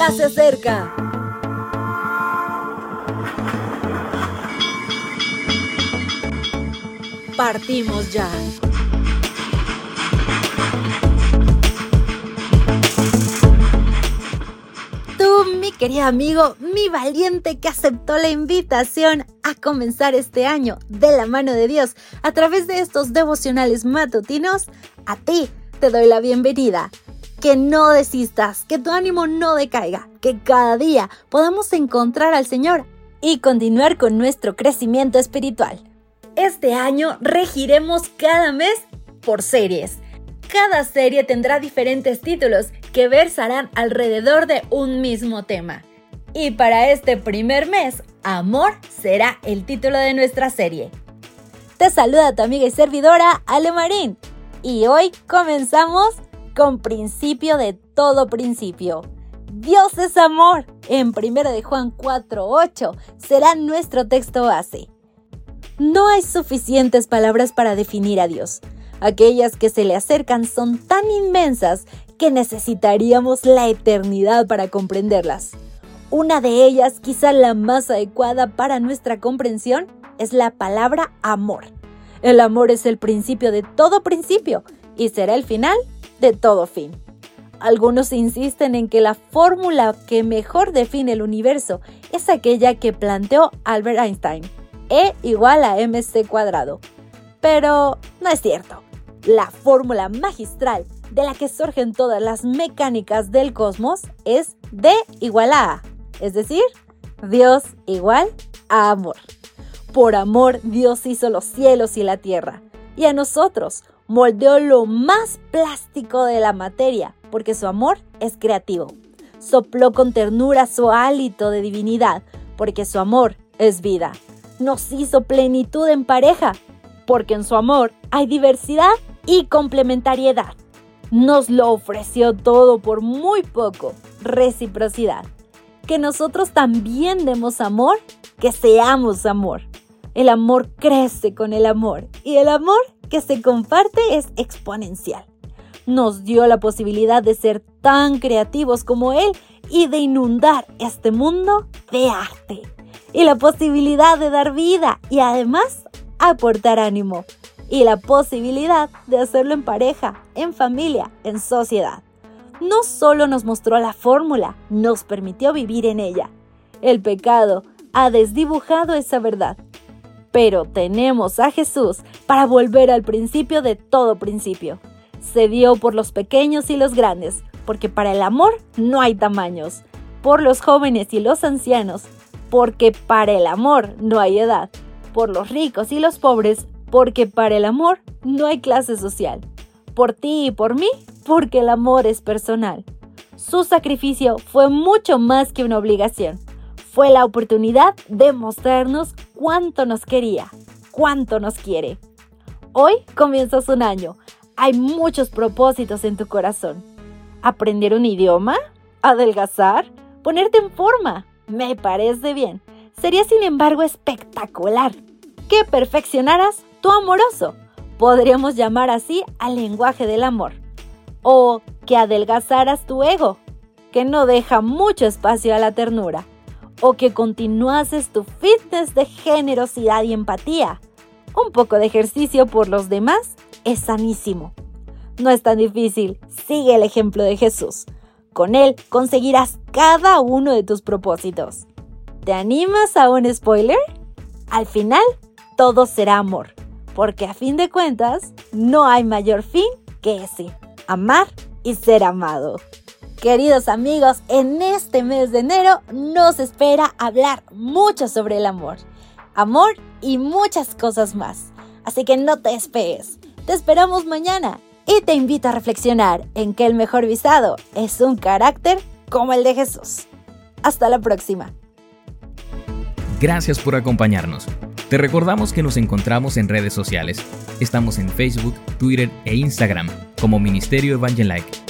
ya se acerca. Partimos ya. Tú, mi querido amigo, mi valiente que aceptó la invitación a comenzar este año de la mano de Dios a través de estos devocionales matutinos, a ti te doy la bienvenida. Que no desistas, que tu ánimo no decaiga, que cada día podamos encontrar al Señor y continuar con nuestro crecimiento espiritual. Este año regiremos cada mes por series. Cada serie tendrá diferentes títulos que versarán alrededor de un mismo tema. Y para este primer mes, Amor será el título de nuestra serie. Te saluda tu amiga y servidora Ale Marín. Y hoy comenzamos con principio de todo principio. Dios es amor. En 1 de Juan 4:8 será nuestro texto base. No hay suficientes palabras para definir a Dios. Aquellas que se le acercan son tan inmensas que necesitaríamos la eternidad para comprenderlas. Una de ellas, quizá la más adecuada para nuestra comprensión, es la palabra amor. El amor es el principio de todo principio y será el final de todo fin. Algunos insisten en que la fórmula que mejor define el universo es aquella que planteó Albert Einstein, E igual a mc cuadrado. Pero no es cierto. La fórmula magistral de la que surgen todas las mecánicas del cosmos es D igual a A, es decir, Dios igual a amor. Por amor Dios hizo los cielos y la tierra, y a nosotros moldeó lo más plástico de la materia, porque su amor es creativo. Sopló con ternura su hálito de divinidad, porque su amor es vida. Nos hizo plenitud en pareja, porque en su amor hay diversidad y complementariedad. Nos lo ofreció todo por muy poco, reciprocidad. Que nosotros también demos amor, que seamos amor. El amor crece con el amor y el amor que se comparte es exponencial. Nos dio la posibilidad de ser tan creativos como Él y de inundar este mundo de arte. Y la posibilidad de dar vida y además aportar ánimo. Y la posibilidad de hacerlo en pareja, en familia, en sociedad. No solo nos mostró la fórmula, nos permitió vivir en ella. El pecado ha desdibujado esa verdad pero tenemos a Jesús para volver al principio de todo principio. Se dio por los pequeños y los grandes, porque para el amor no hay tamaños, por los jóvenes y los ancianos, porque para el amor no hay edad, por los ricos y los pobres, porque para el amor no hay clase social, por ti y por mí, porque el amor es personal. Su sacrificio fue mucho más que una obligación fue la oportunidad de mostrarnos cuánto nos quería, cuánto nos quiere. Hoy comienzas un año. Hay muchos propósitos en tu corazón. ¿Aprender un idioma? ¿Adelgazar? ¿Ponerte en forma? Me parece bien. Sería sin embargo espectacular que perfeccionaras tu amoroso. Podríamos llamar así al lenguaje del amor. O que adelgazaras tu ego, que no deja mucho espacio a la ternura o que continuases tu fitness de generosidad y empatía. Un poco de ejercicio por los demás es sanísimo. No es tan difícil, sigue el ejemplo de Jesús. Con él conseguirás cada uno de tus propósitos. ¿Te animas a un spoiler? Al final, todo será amor, porque a fin de cuentas, no hay mayor fin que ese, amar y ser amado. Queridos amigos, en este mes de enero nos espera hablar mucho sobre el amor. Amor y muchas cosas más. Así que no te esperes. Te esperamos mañana y te invito a reflexionar en que el mejor visado es un carácter como el de Jesús. Hasta la próxima. Gracias por acompañarnos. Te recordamos que nos encontramos en redes sociales. Estamos en Facebook, Twitter e Instagram como Ministerio Evangelike